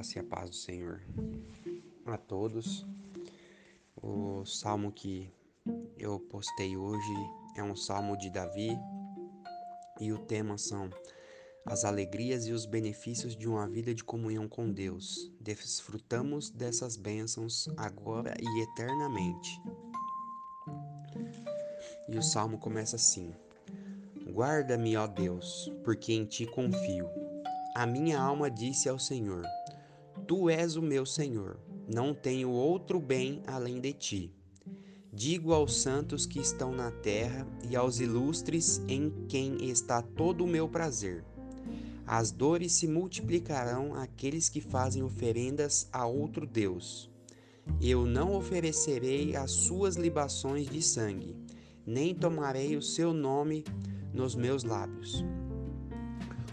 graça e a paz do Senhor a todos. O salmo que eu postei hoje é um salmo de Davi e o tema são as alegrias e os benefícios de uma vida de comunhão com Deus. Desfrutamos dessas bênçãos agora e eternamente. E o salmo começa assim: Guarda-me, ó Deus, porque em ti confio. A minha alma disse ao Senhor: Tu és o meu Senhor, não tenho outro bem além de ti. Digo aos santos que estão na terra e aos ilustres em quem está todo o meu prazer. As dores se multiplicarão àqueles que fazem oferendas a outro Deus. Eu não oferecerei as suas libações de sangue, nem tomarei o seu nome nos meus lábios.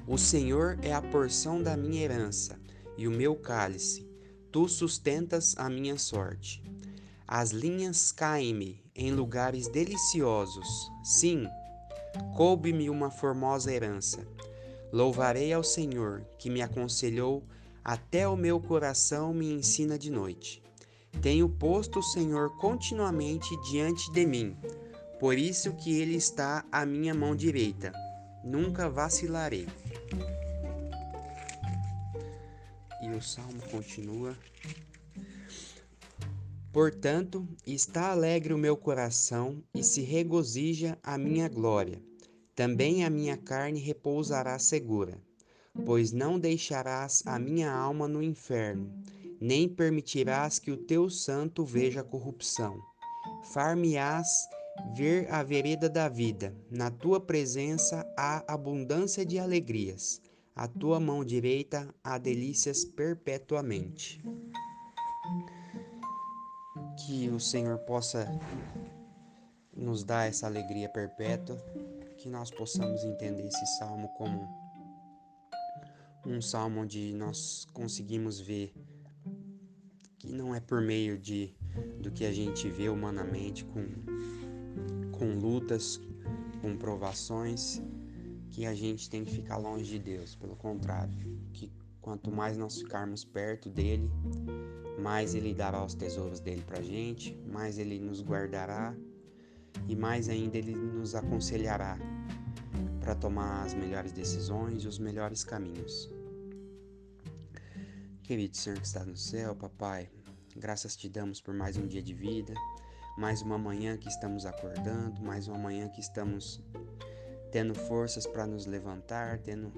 O Senhor é a porção da minha herança e o meu cálice. Tu sustentas a minha sorte. As linhas caem-me em lugares deliciosos. Sim, coube-me uma formosa herança. Louvarei ao Senhor, que me aconselhou, até o meu coração me ensina de noite. Tenho posto o Senhor continuamente diante de mim, por isso que ele está à minha mão direita. Nunca vacilarei. O salmo continua. Portanto, está alegre o meu coração e se regozija a minha glória. Também a minha carne repousará segura, pois não deixarás a minha alma no inferno, nem permitirás que o teu santo veja corrupção. Far-me-ás ver a vereda da vida. Na tua presença há abundância de alegrias a tua mão direita há delícias perpetuamente. Que o Senhor possa nos dar essa alegria perpétua, que nós possamos entender esse salmo como um salmo onde nós conseguimos ver que não é por meio de do que a gente vê humanamente com com lutas, com provações, que a gente tem que ficar longe de Deus. Pelo contrário, que quanto mais nós ficarmos perto dele, mais ele dará os tesouros dele para gente, mais ele nos guardará e mais ainda ele nos aconselhará para tomar as melhores decisões e os melhores caminhos. Querido Senhor que está no céu, papai, graças te damos por mais um dia de vida, mais uma manhã que estamos acordando, mais uma manhã que estamos tendo forças para nos levantar, tendo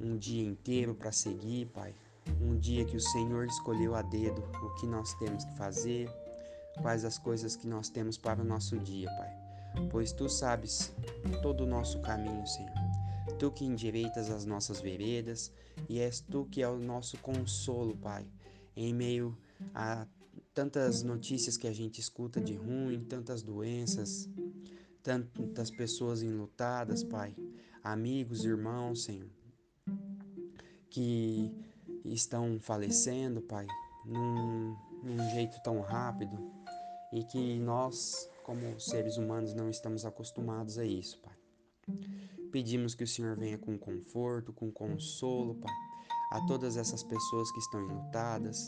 um dia inteiro para seguir, Pai. Um dia que o Senhor escolheu a dedo o que nós temos que fazer, quais as coisas que nós temos para o nosso dia, Pai. Pois tu sabes todo o nosso caminho, Senhor. Tu que endireitas as nossas veredas e és tu que é o nosso consolo, Pai, em meio a tantas notícias que a gente escuta de ruim, tantas doenças, tantas pessoas enlutadas, Pai, amigos, irmãos, Senhor, que estão falecendo, Pai, num, num jeito tão rápido e que nós, como seres humanos, não estamos acostumados a isso, Pai. Pedimos que o Senhor venha com conforto, com consolo, Pai, a todas essas pessoas que estão enlutadas,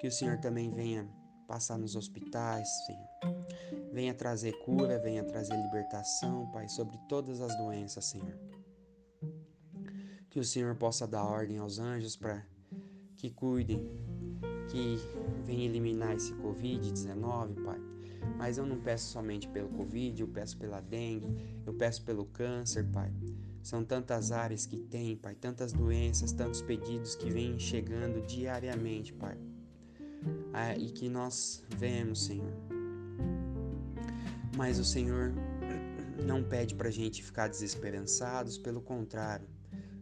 que o Senhor também venha passar nos hospitais, Senhor. Venha trazer cura, venha trazer libertação, Pai, sobre todas as doenças, Senhor. Que o Senhor possa dar ordem aos anjos para que cuidem, que venham eliminar esse Covid-19, Pai. Mas eu não peço somente pelo Covid, eu peço pela dengue, eu peço pelo câncer, Pai. São tantas áreas que tem, Pai, tantas doenças, tantos pedidos que vêm chegando diariamente, Pai. Ah, e que nós vemos, Senhor, mas o Senhor não pede para a gente ficar desesperançados, pelo contrário.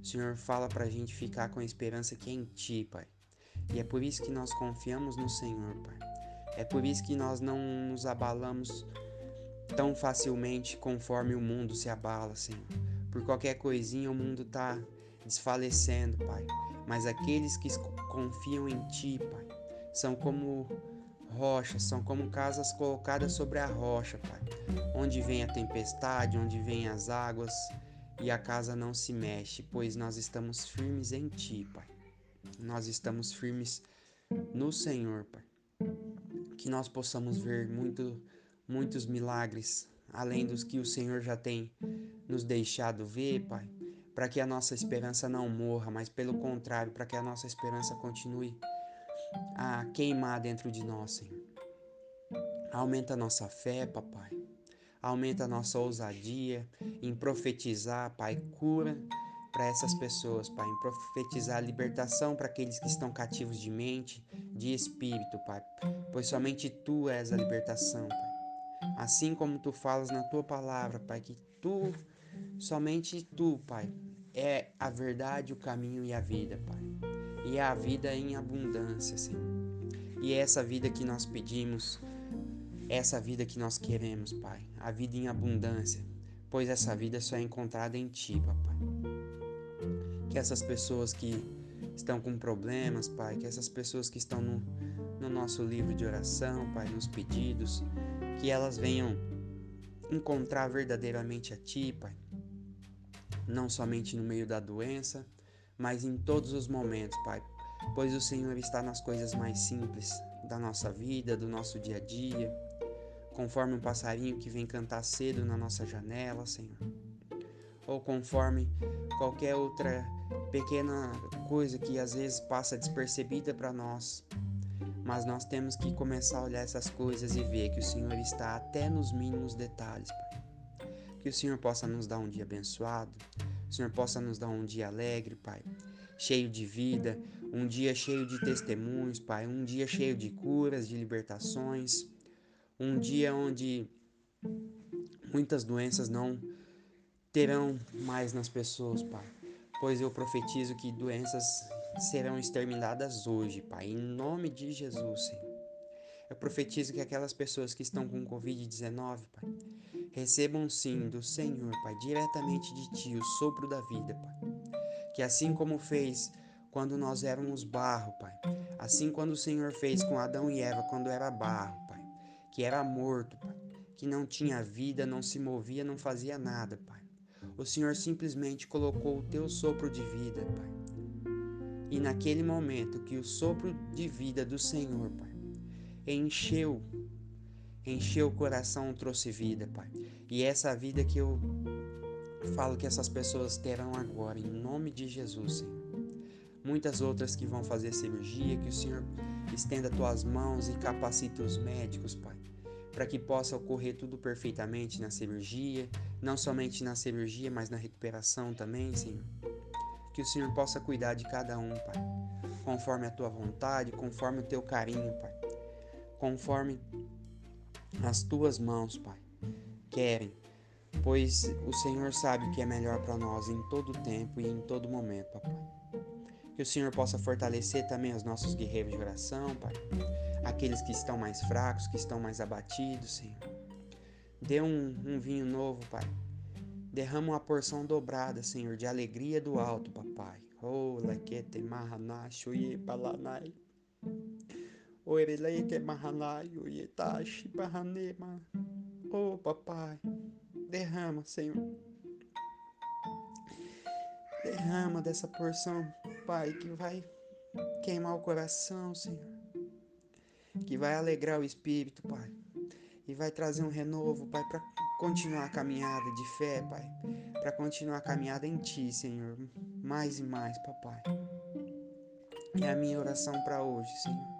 O Senhor fala para a gente ficar com a esperança que é em Ti, Pai. E é por isso que nós confiamos no Senhor, Pai. É por isso que nós não nos abalamos tão facilmente conforme o mundo se abala, Senhor. Por qualquer coisinha o mundo está desfalecendo, Pai. Mas aqueles que confiam em Ti, Pai, são como rochas, são como casas colocadas sobre a rocha, Pai. Onde vem a tempestade, onde vem as águas, e a casa não se mexe, pois nós estamos firmes em Ti, Pai. nós estamos firmes no Senhor, Pai. Que nós possamos ver muito, muitos milagres, além dos que o Senhor já tem nos deixado ver, Pai. Para que a nossa esperança não morra, mas pelo contrário, para que a nossa esperança continue a queimar dentro de nós, Senhor. Aumenta a nossa fé, papai. Aumenta a nossa ousadia em profetizar, Pai, cura para essas pessoas, Pai, em profetizar libertação para aqueles que estão cativos de mente, de espírito, Pai, pois somente Tu és a libertação, Pai. Assim como Tu falas na Tua palavra, Pai, que Tu, somente Tu, Pai, é a verdade, o caminho e a vida, Pai. E a vida em abundância, Senhor. E é essa vida que nós pedimos, é essa vida que nós queremos, Pai. A vida em abundância, pois essa vida só é encontrada em Ti, Papai que essas pessoas que estão com problemas, Pai, que essas pessoas que estão no, no nosso livro de oração, Pai, nos pedidos, que elas venham encontrar verdadeiramente a Ti, Pai, não somente no meio da doença, mas em todos os momentos, Pai, pois o Senhor está nas coisas mais simples da nossa vida, do nosso dia a dia, conforme um passarinho que vem cantar cedo na nossa janela, Senhor ou conforme qualquer outra pequena coisa que às vezes passa despercebida para nós. Mas nós temos que começar a olhar essas coisas e ver que o Senhor está até nos mínimos detalhes, Pai. Que o Senhor possa nos dar um dia abençoado, o Senhor possa nos dar um dia alegre, Pai, cheio de vida, um dia cheio de testemunhos, Pai, um dia cheio de curas, de libertações, um dia onde muitas doenças não terão mais nas pessoas, Pai. Pois eu profetizo que doenças serão exterminadas hoje, Pai, em nome de Jesus, Senhor. Eu profetizo que aquelas pessoas que estão com Covid-19, Pai, recebam sim do Senhor, Pai, diretamente de Ti, o sopro da vida, Pai. Que assim como fez quando nós éramos barro, Pai, assim quando o Senhor fez com Adão e Eva quando era barro, Pai, que era morto, Pai, que não tinha vida, não se movia, não fazia nada, Pai. O Senhor simplesmente colocou o teu sopro de vida, Pai. E naquele momento que o sopro de vida do Senhor, Pai, encheu, encheu o coração, trouxe vida, Pai. E essa vida que eu falo que essas pessoas terão agora, em nome de Jesus, Senhor. Muitas outras que vão fazer cirurgia, que o Senhor estenda tuas mãos e capacite os médicos, Pai para que possa ocorrer tudo perfeitamente na cirurgia, não somente na cirurgia, mas na recuperação também, Senhor. Que o Senhor possa cuidar de cada um, Pai, conforme a tua vontade, conforme o teu carinho, Pai, conforme as tuas mãos, Pai, querem, pois o Senhor sabe o que é melhor para nós em todo tempo e em todo momento, Papai. Que o Senhor possa fortalecer também os nossos guerreiros de oração, Pai aqueles que estão mais fracos, que estão mais abatidos, Senhor. Dê um, um vinho novo, Pai. Derrama uma porção dobrada, Senhor, de alegria do alto, papai. Oh, lequete mahanash, oye balanai. Oereleike mahanai, oye tashi bahanema. Oh, papai. Derrama, Senhor. Derrama dessa porção, Pai, que vai queimar o coração, Senhor que vai alegrar o espírito, Pai, e vai trazer um renovo, Pai, para continuar a caminhada de fé, Pai, para continuar a caminhada em Ti, Senhor, mais e mais, Papai. É a minha oração para hoje, Senhor,